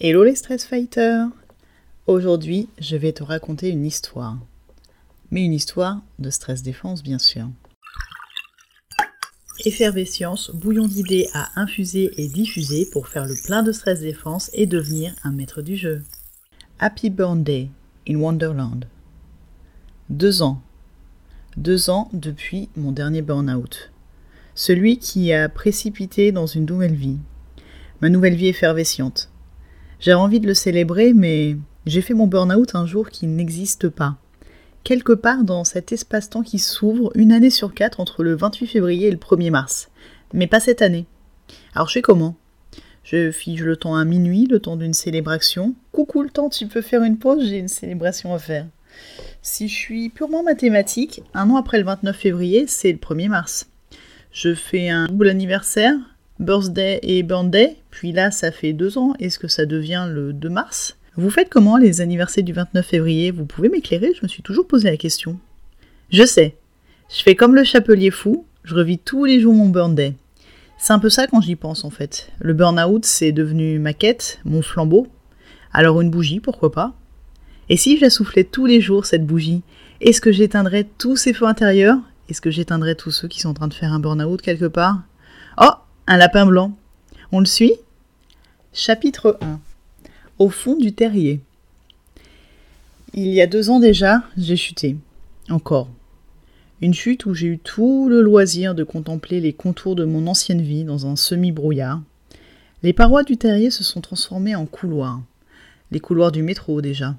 Hello les stress fighters Aujourd'hui, je vais te raconter une histoire. Mais une histoire de stress défense, bien sûr. Effervescience, bouillon d'idées à infuser et diffuser pour faire le plein de stress défense et devenir un maître du jeu. Happy Burn Day in Wonderland. Deux ans. Deux ans depuis mon dernier burn-out. Celui qui a précipité dans une nouvelle vie. Ma nouvelle vie effervesciente j'avais envie de le célébrer, mais j'ai fait mon burn-out un jour qui n'existe pas. Quelque part dans cet espace-temps qui s'ouvre une année sur quatre entre le 28 février et le 1er mars. Mais pas cette année. Alors je fais comment? Je fige le temps à minuit, le temps d'une célébration. Coucou le temps, tu peux faire une pause, j'ai une célébration à faire. Si je suis purement mathématique, un an après le 29 février, c'est le 1er mars. Je fais un double anniversaire, birthday et burn day, puis là ça fait deux ans, est-ce que ça devient le 2 mars? Vous faites comment les anniversaires du 29 février? Vous pouvez m'éclairer Je me suis toujours posé la question. Je sais, je fais comme le chapelier fou, je revis tous les jours mon burn day. C'est un peu ça quand j'y pense en fait. Le burn-out c'est devenu ma quête, mon flambeau. Alors une bougie, pourquoi pas? Et si je la soufflais tous les jours cette bougie, est-ce que j'éteindrais tous ces feux intérieurs? Est-ce que j'éteindrais tous ceux qui sont en train de faire un burn-out quelque part? Oh un lapin blanc. On le suit Chapitre 1 Au fond du terrier. Il y a deux ans déjà, j'ai chuté. Encore. Une chute où j'ai eu tout le loisir de contempler les contours de mon ancienne vie dans un semi-brouillard. Les parois du terrier se sont transformées en couloirs. Les couloirs du métro déjà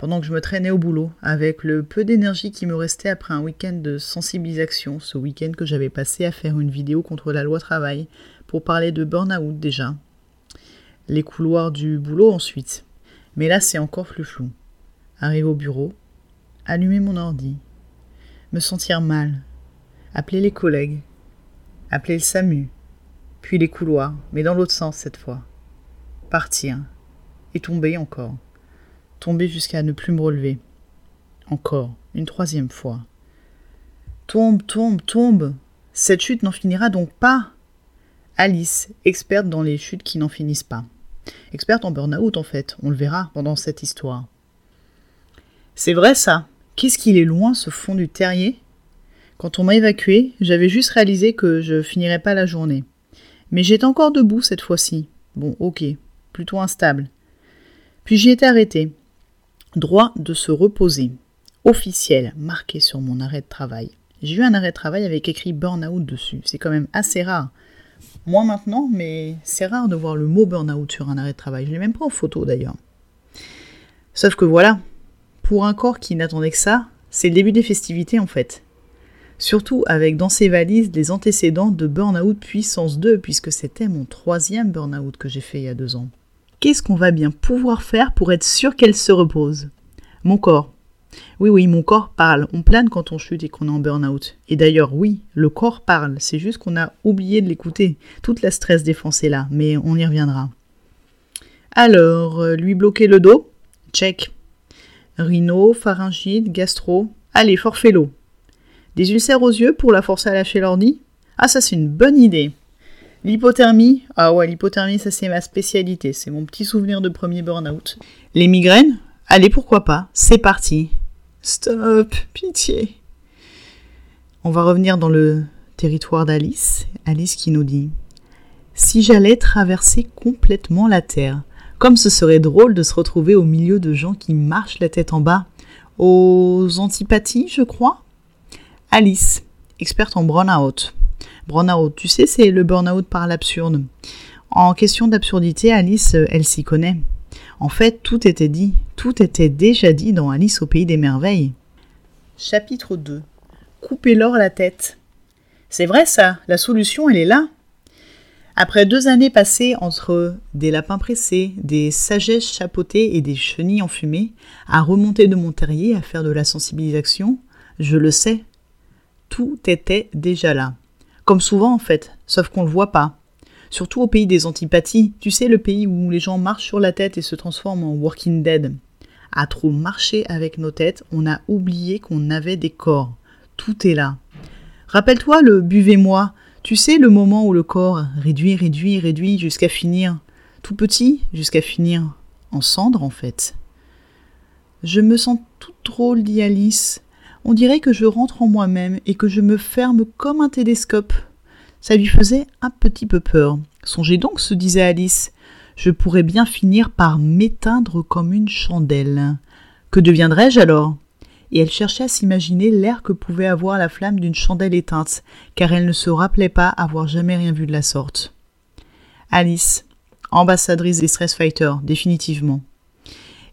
pendant que je me traînais au boulot, avec le peu d'énergie qui me restait après un week-end de sensibilisation, ce week-end que j'avais passé à faire une vidéo contre la loi travail, pour parler de burn-out déjà. Les couloirs du boulot ensuite. Mais là c'est encore plus flou. Arriver au bureau, allumer mon ordi, me sentir mal, appeler les collègues, appeler le SAMU, puis les couloirs, mais dans l'autre sens cette fois. Partir, et tomber encore tomber jusqu'à ne plus me relever. Encore, une troisième fois. Tombe, tombe, tombe. Cette chute n'en finira donc pas. Alice, experte dans les chutes qui n'en finissent pas. Experte en burn-out en fait, on le verra pendant cette histoire. C'est vrai ça. Qu'est-ce qu'il est loin ce fond du terrier? Quand on m'a évacué, j'avais juste réalisé que je finirais pas la journée. Mais j'étais encore debout cette fois-ci. Bon, ok, plutôt instable. Puis j'y étais arrêté. Droit de se reposer. Officiel, marqué sur mon arrêt de travail. J'ai eu un arrêt de travail avec écrit burn-out dessus. C'est quand même assez rare. Moi maintenant, mais c'est rare de voir le mot burn-out sur un arrêt de travail. Je l'ai même pas en photo d'ailleurs. Sauf que voilà, pour un corps qui n'attendait que ça, c'est le début des festivités en fait. Surtout avec dans ses valises les antécédents de burn-out puissance 2, puisque c'était mon troisième burn-out que j'ai fait il y a deux ans. Qu'est-ce qu'on va bien pouvoir faire pour être sûr qu'elle se repose? Mon corps. Oui, oui, mon corps parle. On plane quand on chute et qu'on est en burn-out. Et d'ailleurs, oui, le corps parle. C'est juste qu'on a oublié de l'écouter. Toute la stress défense est là, mais on y reviendra. Alors, euh, lui bloquer le dos Check. Rhino, pharyngite, gastro. Allez, forfait l'eau. Des ulcères aux yeux pour la forcer à lâcher l'ordi? Ah, ça c'est une bonne idée. L'hypothermie, ah ouais, l'hypothermie, ça c'est ma spécialité, c'est mon petit souvenir de premier burn-out. Les migraines, allez, pourquoi pas, c'est parti. Stop, pitié. On va revenir dans le territoire d'Alice. Alice qui nous dit Si j'allais traverser complètement la Terre, comme ce serait drôle de se retrouver au milieu de gens qui marchent la tête en bas, aux antipathies, je crois. Alice, experte en burn-out. Burnout, tu sais, c'est le burn-out par l'absurde. En question d'absurdité, Alice, elle s'y connaît. En fait, tout était dit, tout était déjà dit dans Alice au pays des merveilles. Chapitre 2 Coupez-leur la tête. C'est vrai ça, la solution, elle est là. Après deux années passées entre des lapins pressés, des sagesses chapeautées et des chenilles enfumées, à remonter de mon terrier, à faire de la sensibilisation, je le sais, tout était déjà là. Comme souvent en fait, sauf qu'on le voit pas. Surtout au pays des antipathies, tu sais le pays où les gens marchent sur la tête et se transforment en Walking Dead. À trop marcher avec nos têtes, on a oublié qu'on avait des corps. Tout est là. Rappelle-toi le buvez-moi. Tu sais le moment où le corps réduit, réduit, réduit jusqu'à finir. tout petit jusqu'à finir en cendre en fait. Je me sens toute drôle, dit Alice. On dirait que je rentre en moi-même et que je me ferme comme un télescope. Ça lui faisait un petit peu peur. Songez donc, se disait Alice, je pourrais bien finir par m'éteindre comme une chandelle. Que deviendrais-je alors? Et elle cherchait à s'imaginer l'air que pouvait avoir la flamme d'une chandelle éteinte, car elle ne se rappelait pas avoir jamais rien vu de la sorte. Alice, ambassadrice des Stress Fighters, définitivement.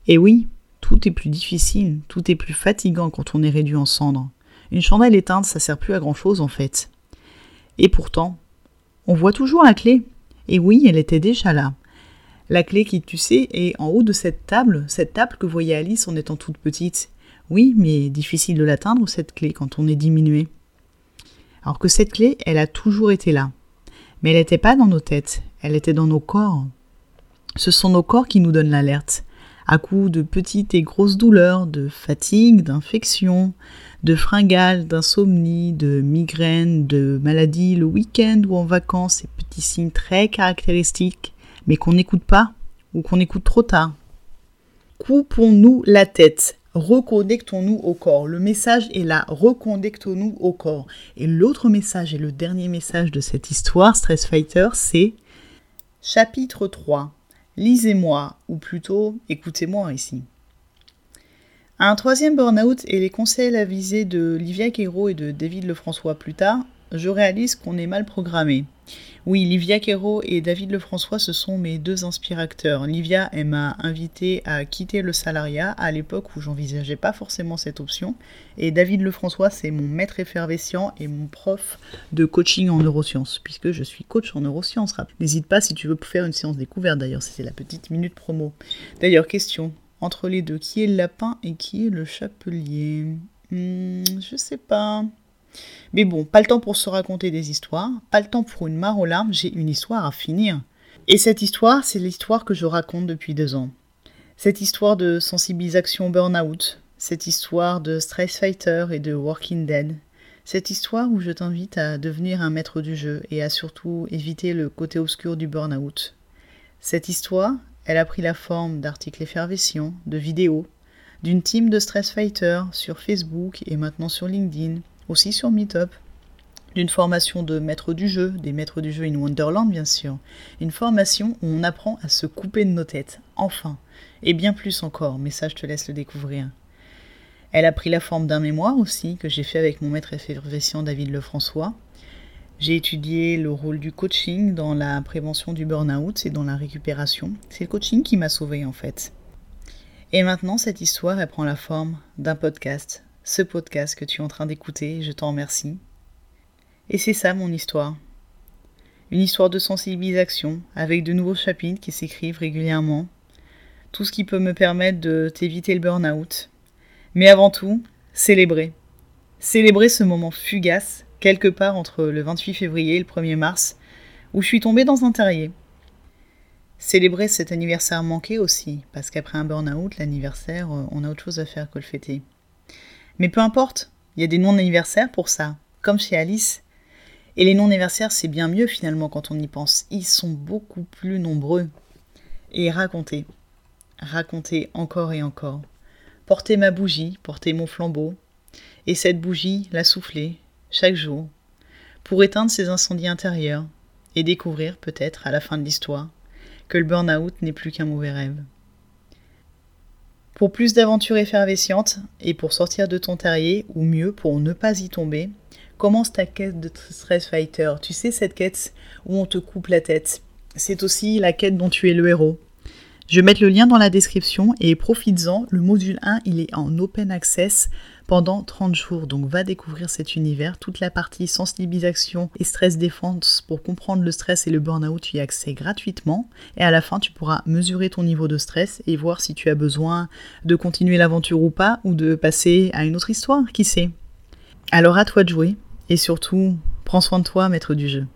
Et oui, tout est plus difficile, tout est plus fatigant quand on est réduit en cendres. Une chandelle éteinte, ça sert plus à grand chose en fait. Et pourtant, on voit toujours la clé. Et oui, elle était déjà là. La clé qui, tu sais, est en haut de cette table, cette table que voyait Alice en étant toute petite. Oui, mais difficile de l'atteindre, cette clé, quand on est diminué. Alors que cette clé, elle a toujours été là. Mais elle n'était pas dans nos têtes, elle était dans nos corps. Ce sont nos corps qui nous donnent l'alerte, à coup de petites et grosses douleurs, de fatigue, d'infection, de fringales, d'insomnie, de migraines, de maladies le week-end ou en vacances, ces petits signes très caractéristiques, mais qu'on n'écoute pas ou qu'on écoute trop tard. Coupons-nous la tête, reconnectons-nous au corps. Le message est là, reconnectons-nous au corps. Et l'autre message et le dernier message de cette histoire, Stress Fighter, c'est chapitre 3 lisez-moi, ou plutôt écoutez-moi ici. Un troisième burn-out et les conseils avisés de Livia Quero et de David Lefrançois plus tard, je réalise qu'on est mal programmé. Oui, Livia Quero et David Lefrançois, ce sont mes deux inspirateurs. Livia, elle m'a invité à quitter le salariat à l'époque où j'envisageais pas forcément cette option. Et David Lefrançois, c'est mon maître effervescent et mon prof de coaching en neurosciences, puisque je suis coach en neurosciences. N'hésite pas si tu veux faire une séance découverte d'ailleurs, c'est la petite minute promo. D'ailleurs, question, entre les deux, qui est le lapin et qui est le chapelier? Hmm, Je sais pas. Mais bon, pas le temps pour se raconter des histoires, pas le temps pour une mare aux larmes, j'ai une histoire à finir. Et cette histoire, c'est l'histoire que je raconte depuis deux ans. Cette histoire de sensibilisation burn-out, cette histoire de Stress Fighter et de Walking Dead, cette histoire où je t'invite à devenir un maître du jeu et à surtout éviter le côté obscur du burn-out. Cette histoire, elle a pris la forme d'articles effervescents, de vidéos, d'une team de Stress Fighter sur Facebook et maintenant sur LinkedIn, aussi sur Meetup, d'une formation de maître du jeu, des maîtres du jeu in Wonderland bien sûr, une formation où on apprend à se couper de nos têtes, enfin, et bien plus encore, mais ça je te laisse le découvrir. Elle a pris la forme d'un mémoire aussi, que j'ai fait avec mon maître effervescent David Lefrançois. J'ai étudié le rôle du coaching dans la prévention du burn-out et dans la récupération. C'est le coaching qui m'a sauvé en fait. Et maintenant, cette histoire, elle prend la forme d'un podcast ce podcast que tu es en train d'écouter. Je t'en remercie. Et c'est ça mon histoire. Une histoire de sensibilisation avec de nouveaux chapitres qui s'écrivent régulièrement. Tout ce qui peut me permettre de t'éviter le burn-out. Mais avant tout, célébrer. Célébrer ce moment fugace, quelque part entre le 28 février et le 1er mars, où je suis tombée dans un terrier. Célébrer cet anniversaire manqué aussi, parce qu'après un burn-out, l'anniversaire, euh, on a autre chose à faire que le fêter. Mais peu importe, il y a des non-anniversaires pour ça, comme chez Alice. Et les non-anniversaires, c'est bien mieux finalement quand on y pense. Ils sont beaucoup plus nombreux. Et raconter. Raconter encore et encore. Porter ma bougie, porter mon flambeau. Et cette bougie, la souffler, chaque jour. Pour éteindre ces incendies intérieurs. Et découvrir, peut-être, à la fin de l'histoire, que le burn-out n'est plus qu'un mauvais rêve. Pour plus d'aventures effervescentes et pour sortir de ton terrier, ou mieux, pour ne pas y tomber, commence ta quête de Stress Fighter. Tu sais, cette quête où on te coupe la tête. C'est aussi la quête dont tu es le héros. Je vais mettre le lien dans la description et profites-en. Le module 1, il est en open access pendant 30 jours. Donc va découvrir cet univers. Toute la partie sensibilisation et stress défense pour comprendre le stress et le burn-out, tu y accès gratuitement. Et à la fin, tu pourras mesurer ton niveau de stress et voir si tu as besoin de continuer l'aventure ou pas, ou de passer à une autre histoire, qui sait. Alors à toi de jouer. Et surtout, prends soin de toi, maître du jeu.